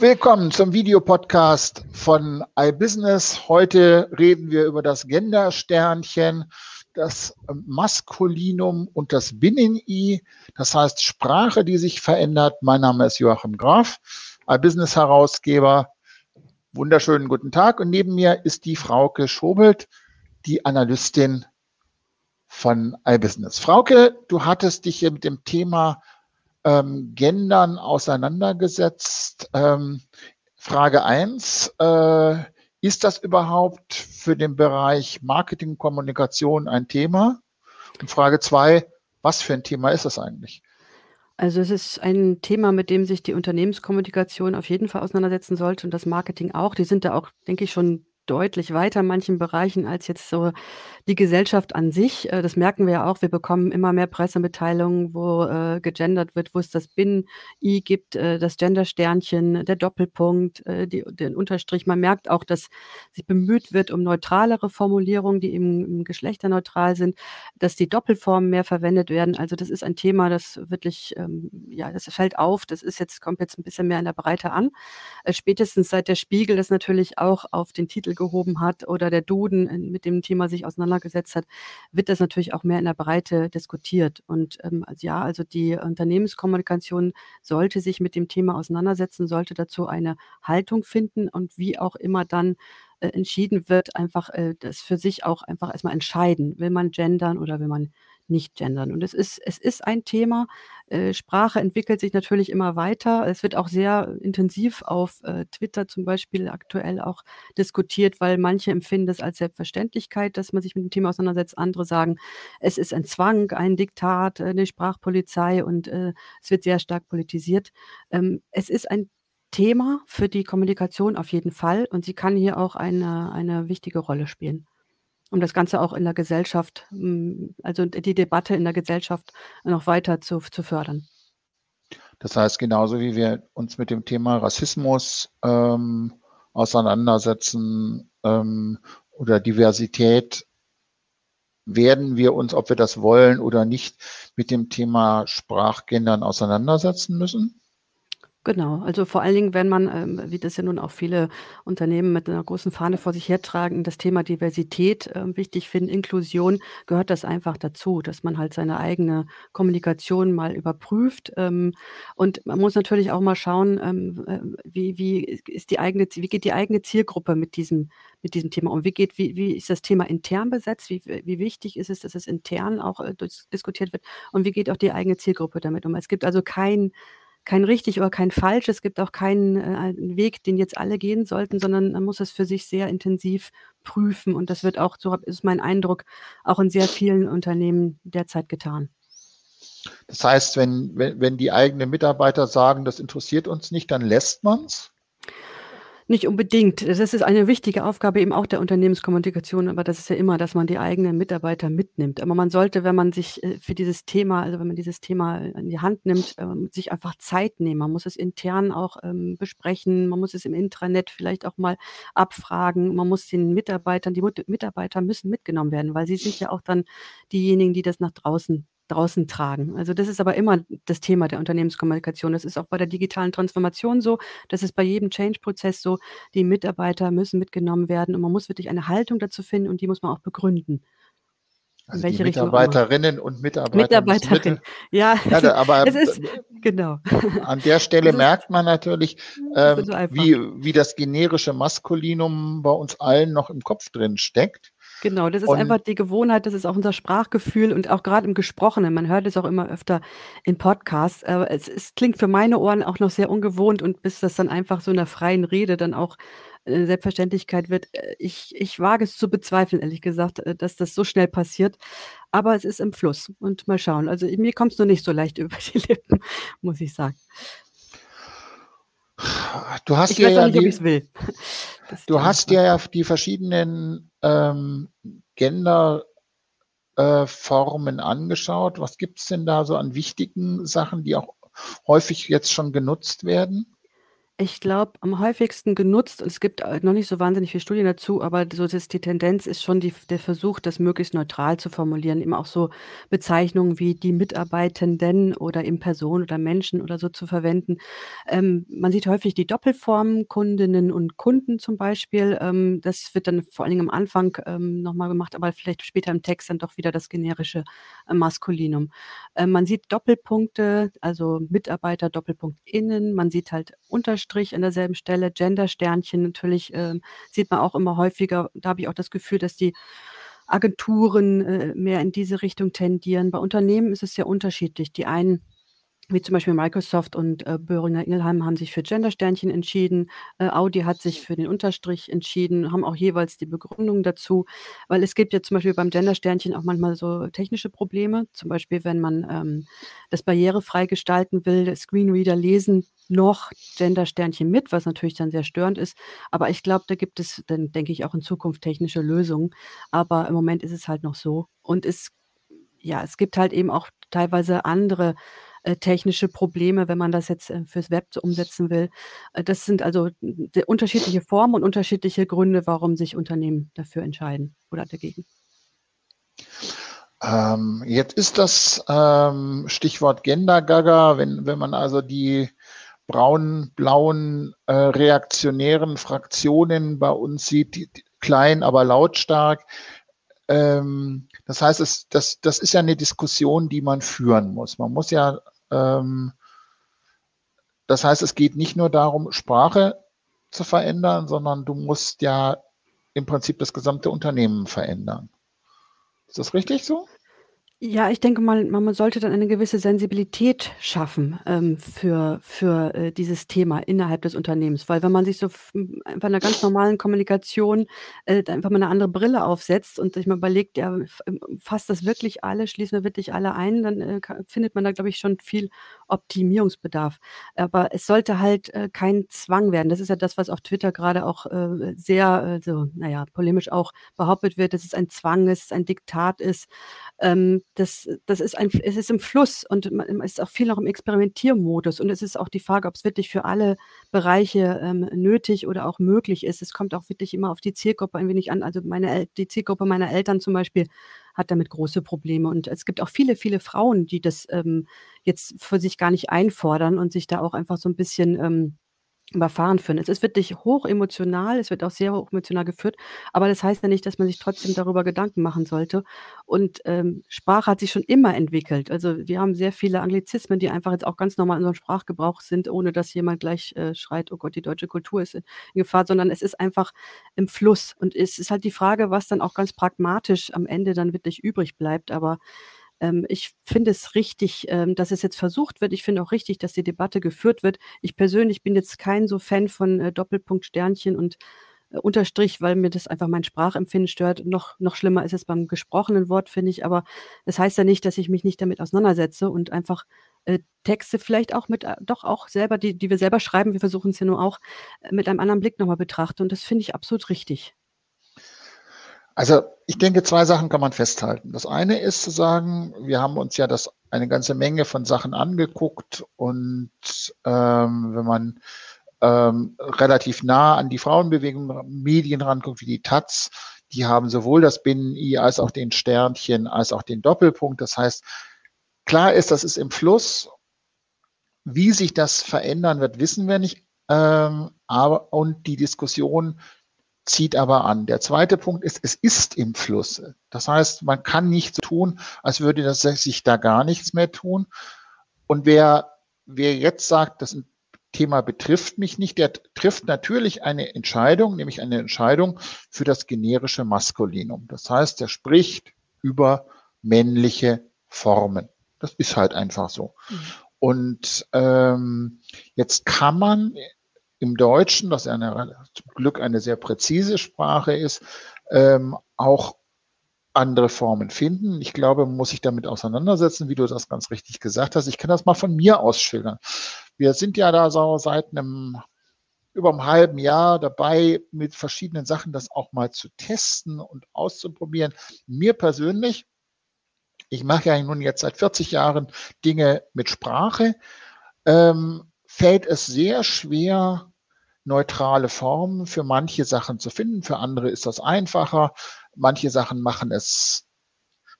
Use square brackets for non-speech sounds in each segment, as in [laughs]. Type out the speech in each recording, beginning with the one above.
Willkommen zum Videopodcast von iBusiness. Heute reden wir über das Gender-Sternchen, das Maskulinum und das Binnen-I. Das heißt Sprache, die sich verändert. Mein Name ist Joachim Graf, iBusiness-Herausgeber. Wunderschönen guten Tag. Und neben mir ist die Frauke Schobelt, die Analystin von iBusiness. Frauke, du hattest dich hier mit dem Thema ähm, Gendern auseinandergesetzt. Ähm, Frage 1, äh, ist das überhaupt für den Bereich Marketing, Kommunikation ein Thema? Und Frage 2, was für ein Thema ist das eigentlich? Also es ist ein Thema, mit dem sich die Unternehmenskommunikation auf jeden Fall auseinandersetzen sollte und das Marketing auch. Die sind da auch, denke ich, schon deutlich weiter in manchen Bereichen als jetzt so die Gesellschaft an sich. Äh, das merken wir ja auch. Wir bekommen immer mehr Pressemitteilungen, wo äh, gegendert wird, wo es das Bin-I gibt, äh, das Gender-Sternchen, der Doppelpunkt, äh, die, den Unterstrich. Man merkt auch, dass sich bemüht wird um neutralere Formulierungen, die eben geschlechterneutral sind, dass die Doppelformen mehr verwendet werden. Also das ist ein Thema, das wirklich, ähm, ja, das fällt auf. Das ist jetzt, kommt jetzt ein bisschen mehr in der Breite an. Äh, spätestens seit der Spiegel das natürlich auch auf den Titel gehoben hat oder der Duden mit dem Thema sich auseinandergesetzt hat, wird das natürlich auch mehr in der Breite diskutiert. Und ähm, also ja, also die Unternehmenskommunikation sollte sich mit dem Thema auseinandersetzen, sollte dazu eine Haltung finden und wie auch immer dann äh, entschieden wird, einfach äh, das für sich auch einfach erstmal entscheiden. Will man gendern oder will man nicht gendern. Und es ist, es ist ein Thema. Äh, Sprache entwickelt sich natürlich immer weiter. Es wird auch sehr intensiv auf äh, Twitter zum Beispiel aktuell auch diskutiert, weil manche empfinden es als Selbstverständlichkeit, dass man sich mit dem Thema auseinandersetzt. Andere sagen, es ist ein Zwang, ein Diktat, eine Sprachpolizei und äh, es wird sehr stark politisiert. Ähm, es ist ein Thema für die Kommunikation auf jeden Fall und sie kann hier auch eine, eine wichtige Rolle spielen um das Ganze auch in der Gesellschaft, hm, also die Debatte in der Gesellschaft noch weiter zu, zu fördern. Das heißt, genauso wie wir uns mit dem Thema Rassismus ähm, auseinandersetzen ähm, oder Diversität, werden wir uns, ob wir das wollen oder nicht, mit dem Thema Sprachgendern auseinandersetzen müssen? Genau, also vor allen Dingen, wenn man, ähm, wie das ja nun auch viele Unternehmen mit einer großen Fahne vor sich hertragen, das Thema Diversität äh, wichtig finden, Inklusion, gehört das einfach dazu, dass man halt seine eigene Kommunikation mal überprüft. Ähm, und man muss natürlich auch mal schauen, ähm, äh, wie, wie ist die eigene, wie geht die eigene Zielgruppe mit diesem, mit diesem Thema um? Wie geht, wie, wie ist das Thema intern besetzt? Wie, wie wichtig ist es, dass es intern auch äh, diskutiert wird? Und wie geht auch die eigene Zielgruppe damit um? Es gibt also kein kein richtig oder kein falsch. Es gibt auch keinen äh, Weg, den jetzt alle gehen sollten, sondern man muss es für sich sehr intensiv prüfen. Und das wird auch, so ist mein Eindruck, auch in sehr vielen Unternehmen derzeit getan. Das heißt, wenn, wenn, wenn die eigenen Mitarbeiter sagen, das interessiert uns nicht, dann lässt man es? Nicht unbedingt. Das ist eine wichtige Aufgabe eben auch der Unternehmenskommunikation, aber das ist ja immer, dass man die eigenen Mitarbeiter mitnimmt. Aber man sollte, wenn man sich äh, für dieses Thema, also wenn man dieses Thema in die Hand nimmt, ähm, sich einfach Zeit nehmen. Man muss es intern auch ähm, besprechen, man muss es im Intranet vielleicht auch mal abfragen, man muss den Mitarbeitern, die Mitarbeiter müssen mitgenommen werden, weil sie sind ja auch dann diejenigen, die das nach draußen draußen tragen. Also das ist aber immer das Thema der Unternehmenskommunikation. Das ist auch bei der digitalen Transformation so. Das ist bei jedem Change-Prozess so. Die Mitarbeiter müssen mitgenommen werden und man muss wirklich eine Haltung dazu finden und die muss man auch begründen. Also die Mitarbeiterinnen und Mitarbeiter. Mitarbeiterinnen, [laughs] ja. ja aber es ist, genau. an der Stelle merkt man natürlich, [laughs] ähm, so wie, wie das generische Maskulinum bei uns allen noch im Kopf drin steckt. Genau, das ist und einfach die Gewohnheit, das ist auch unser Sprachgefühl und auch gerade im Gesprochenen. Man hört es auch immer öfter in Podcasts. Aber es, es, klingt für meine Ohren auch noch sehr ungewohnt und bis das dann einfach so in der freien Rede dann auch eine Selbstverständlichkeit wird. Äh, ich, ich wage es zu bezweifeln, ehrlich gesagt, äh, dass das so schnell passiert. Aber es ist im Fluss und mal schauen. Also mir kommt es nur nicht so leicht [laughs] über die Lippen, muss ich sagen. Du hast ich weiß ja nicht, ob ich es will. Du hast ja die verschiedenen ähm, Gender-Formen äh, angeschaut. Was gibt es denn da so an wichtigen Sachen, die auch häufig jetzt schon genutzt werden? Ich glaube, am häufigsten genutzt, und es gibt äh, noch nicht so wahnsinnig viele Studien dazu, aber so das die Tendenz ist schon die der Versuch, das möglichst neutral zu formulieren, eben auch so Bezeichnungen wie die Mitarbeitenden oder eben Person oder Menschen oder so zu verwenden. Ähm, man sieht häufig die Doppelformen Kundinnen und Kunden zum Beispiel. Ähm, das wird dann vor allen Dingen am Anfang ähm, noch gemacht, aber vielleicht später im Text dann doch wieder das generische äh, Maskulinum. Äh, man sieht Doppelpunkte, also Mitarbeiter, Doppelpunkt innen. Man sieht halt Unterstrich Strich an derselben Stelle, Gender-Sternchen natürlich äh, sieht man auch immer häufiger. Da habe ich auch das Gefühl, dass die Agenturen äh, mehr in diese Richtung tendieren. Bei Unternehmen ist es sehr unterschiedlich. Die einen wie zum Beispiel Microsoft und äh, Böhringer Ingelheim haben sich für Gendersternchen entschieden. Äh, Audi hat sich für den Unterstrich entschieden, haben auch jeweils die Begründung dazu, weil es gibt ja zum Beispiel beim Gendersternchen auch manchmal so technische Probleme. Zum Beispiel, wenn man ähm, das barrierefrei gestalten will, Screenreader lesen noch Gendersternchen mit, was natürlich dann sehr störend ist. Aber ich glaube, da gibt es dann, denke ich, auch in Zukunft technische Lösungen. Aber im Moment ist es halt noch so. Und es, ja, es gibt halt eben auch teilweise andere äh, technische Probleme, wenn man das jetzt äh, fürs Web umsetzen will. Äh, das sind also unterschiedliche Formen und unterschiedliche Gründe, warum sich Unternehmen dafür entscheiden oder dagegen. Ähm, jetzt ist das ähm, Stichwort Gender-Gaga, wenn, wenn man also die braunen, blauen, äh, reaktionären Fraktionen bei uns sieht, die, die, klein, aber lautstark. Ähm, das heißt, es, das, das ist ja eine Diskussion, die man führen muss. Man muss ja, das heißt, es geht nicht nur darum, Sprache zu verändern, sondern du musst ja im Prinzip das gesamte Unternehmen verändern. Ist das richtig so? Ja, ich denke mal, man sollte dann eine gewisse Sensibilität schaffen, ähm, für für, äh, dieses Thema innerhalb des Unternehmens. Weil wenn man sich so f bei 'ner ganz normalen Kommunikation, äh, einfach mal eine andere Brille aufsetzt und sich mal überlegt, ja, ähm, fasst das wirklich alle, schließen wir wirklich alle ein, dann, äh, findet man da, glaube ich, schon viel Optimierungsbedarf. Aber es sollte halt, äh, kein Zwang werden. Das ist ja das, was auf Twitter gerade auch, äh, sehr, äh, so, naja, polemisch auch behauptet wird, dass es ein Zwang ist, ein Diktat ist. Ähm, das, das ist ein, es ist im Fluss und man ist auch viel noch im Experimentiermodus. Und es ist auch die Frage, ob es wirklich für alle Bereiche ähm, nötig oder auch möglich ist. Es kommt auch wirklich immer auf die Zielgruppe ein wenig an. Also meine, die Zielgruppe meiner Eltern zum Beispiel hat damit große Probleme. Und es gibt auch viele, viele Frauen, die das ähm, jetzt für sich gar nicht einfordern und sich da auch einfach so ein bisschen ähm, überfahren führen. Es ist wirklich hoch emotional, es wird auch sehr hoch emotional geführt, aber das heißt ja nicht, dass man sich trotzdem darüber Gedanken machen sollte. Und ähm, Sprache hat sich schon immer entwickelt. Also wir haben sehr viele Anglizismen, die einfach jetzt auch ganz normal in unserem Sprachgebrauch sind, ohne dass jemand gleich äh, schreit, oh Gott, die deutsche Kultur ist in Gefahr, sondern es ist einfach im Fluss. Und es ist halt die Frage, was dann auch ganz pragmatisch am Ende dann wirklich übrig bleibt. Aber ähm, ich finde es richtig, ähm, dass es jetzt versucht wird. Ich finde auch richtig, dass die Debatte geführt wird. Ich persönlich bin jetzt kein so Fan von äh, Doppelpunkt, Sternchen und äh, Unterstrich, weil mir das einfach mein Sprachempfinden stört. Noch, noch schlimmer ist es beim gesprochenen Wort, finde ich. Aber das heißt ja nicht, dass ich mich nicht damit auseinandersetze und einfach äh, Texte vielleicht auch mit, äh, doch auch selber, die, die wir selber schreiben, wir versuchen es ja nur auch, äh, mit einem anderen Blick nochmal betrachte. Und das finde ich absolut richtig. Also ich denke, zwei Sachen kann man festhalten. Das eine ist zu sagen, wir haben uns ja das eine ganze Menge von Sachen angeguckt und ähm, wenn man ähm, relativ nah an die Frauenbewegung Medien ranguckt, wie die Taz, die haben sowohl das Binnen-I als auch den Sternchen als auch den Doppelpunkt. Das heißt, klar ist, das ist im Fluss. Wie sich das verändern wird, wissen wir nicht. Ähm, aber und die Diskussion zieht aber an. Der zweite Punkt ist, es ist im Fluss. Das heißt, man kann nicht so tun, als würde das sich da gar nichts mehr tun. Und wer, wer jetzt sagt, das Thema betrifft mich nicht, der trifft natürlich eine Entscheidung, nämlich eine Entscheidung für das generische Maskulinum. Das heißt, er spricht über männliche Formen. Das ist halt einfach so. Mhm. Und ähm, jetzt kann man im Deutschen, das eine, zum Glück eine sehr präzise Sprache ist, ähm, auch andere Formen finden. Ich glaube, man muss sich damit auseinandersetzen, wie du das ganz richtig gesagt hast. Ich kann das mal von mir aus schildern. Wir sind ja da so seit einem über einem halben Jahr dabei, mit verschiedenen Sachen das auch mal zu testen und auszuprobieren. Mir persönlich, ich mache ja nun jetzt seit 40 Jahren Dinge mit Sprache, ähm, fällt es sehr schwer, neutrale Formen für manche Sachen zu finden. Für andere ist das einfacher. Manche Sachen machen es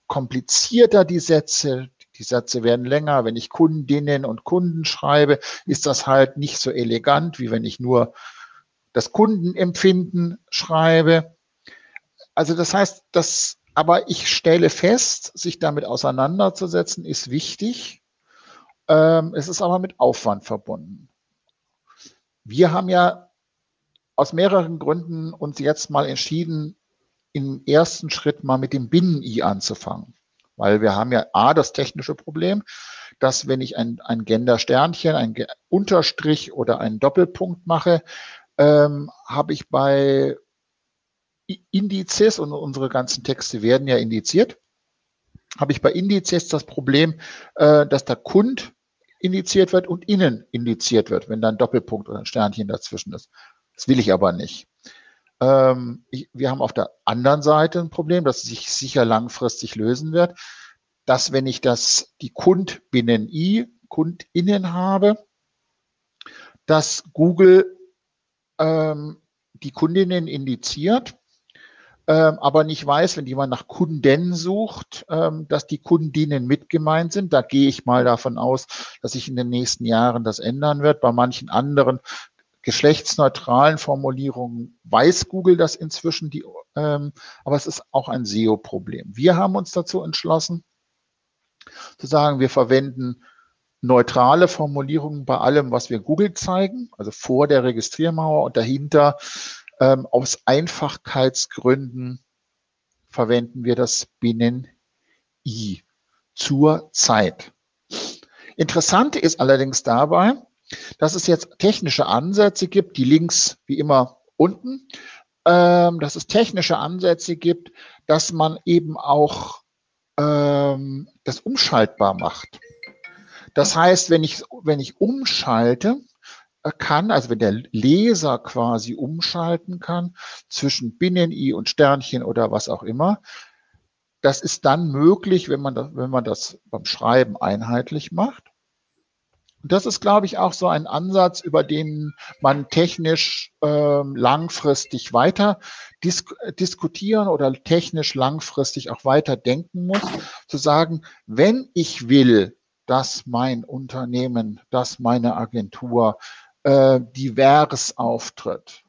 komplizierter, die Sätze. Die Sätze werden länger. Wenn ich Kundinnen und Kunden schreibe, ist das halt nicht so elegant, wie wenn ich nur das Kundenempfinden schreibe. Also das heißt, das, aber ich stelle fest, sich damit auseinanderzusetzen, ist wichtig. Ähm, es ist aber mit Aufwand verbunden. Wir haben ja aus mehreren Gründen uns jetzt mal entschieden, im ersten Schritt mal mit dem Binnen-I anzufangen. Weil wir haben ja A, das technische Problem, dass wenn ich ein, ein Gender-Sternchen, ein Unterstrich oder einen Doppelpunkt mache, ähm, habe ich bei Indizes und unsere ganzen Texte werden ja indiziert, habe ich bei Indizes das Problem, äh, dass der Kund indiziert wird und innen indiziert wird, wenn da ein Doppelpunkt oder ein Sternchen dazwischen ist. Das will ich aber nicht. Ähm, ich, wir haben auf der anderen Seite ein Problem, das sich sicher langfristig lösen wird, dass wenn ich das, die Kundbinnen-I, Kundinnen habe, dass Google ähm, die Kundinnen indiziert, aber nicht weiß, wenn jemand nach Kunden sucht, ähm, dass die Kundinnen mit gemeint sind. Da gehe ich mal davon aus, dass sich in den nächsten Jahren das ändern wird. Bei manchen anderen geschlechtsneutralen Formulierungen weiß Google das inzwischen, die, ähm, aber es ist auch ein SEO-Problem. Wir haben uns dazu entschlossen, zu sagen, wir verwenden neutrale Formulierungen bei allem, was wir Google zeigen, also vor der Registriermauer und dahinter ähm, aus Einfachkeitsgründen verwenden wir das Binnen-I zur Zeit. Interessant ist allerdings dabei, dass es jetzt technische Ansätze gibt, die links wie immer unten, ähm, dass es technische Ansätze gibt, dass man eben auch ähm, das umschaltbar macht. Das heißt, wenn ich, wenn ich umschalte, kann, also wenn der Leser quasi umschalten kann zwischen Binnen-I und Sternchen oder was auch immer, das ist dann möglich, wenn man das, wenn man das beim Schreiben einheitlich macht. Und das ist, glaube ich, auch so ein Ansatz, über den man technisch äh, langfristig weiter disk diskutieren oder technisch langfristig auch weiter denken muss, zu sagen, wenn ich will, dass mein Unternehmen, dass meine Agentur äh, divers auftritt,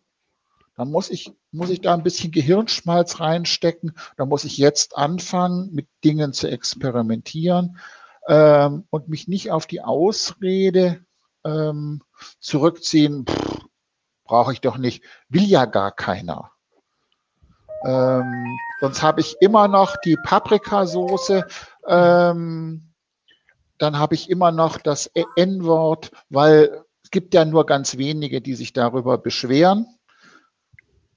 dann muss ich, muss ich da ein bisschen Gehirnschmalz reinstecken. Da muss ich jetzt anfangen, mit Dingen zu experimentieren ähm, und mich nicht auf die Ausrede ähm, zurückziehen, brauche ich doch nicht, will ja gar keiner. Ähm, sonst habe ich immer noch die Paprikasoße, ähm, dann habe ich immer noch das N-Wort, weil gibt ja nur ganz wenige, die sich darüber beschweren.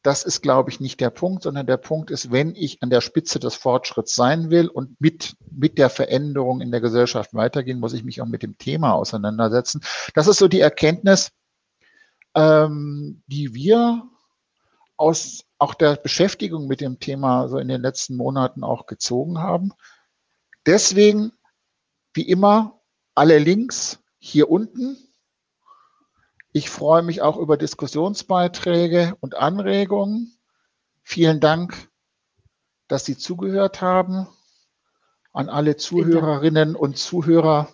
Das ist, glaube ich, nicht der Punkt, sondern der Punkt ist, wenn ich an der Spitze des Fortschritts sein will und mit, mit der Veränderung in der Gesellschaft weitergehen, muss ich mich auch mit dem Thema auseinandersetzen. Das ist so die Erkenntnis, ähm, die wir aus auch der Beschäftigung mit dem Thema so in den letzten Monaten auch gezogen haben. Deswegen, wie immer, alle Links hier unten ich freue mich auch über Diskussionsbeiträge und Anregungen. Vielen Dank, dass Sie zugehört haben. An alle Zuhörerinnen und Zuhörer.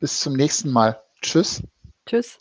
Bis zum nächsten Mal. Tschüss. Tschüss.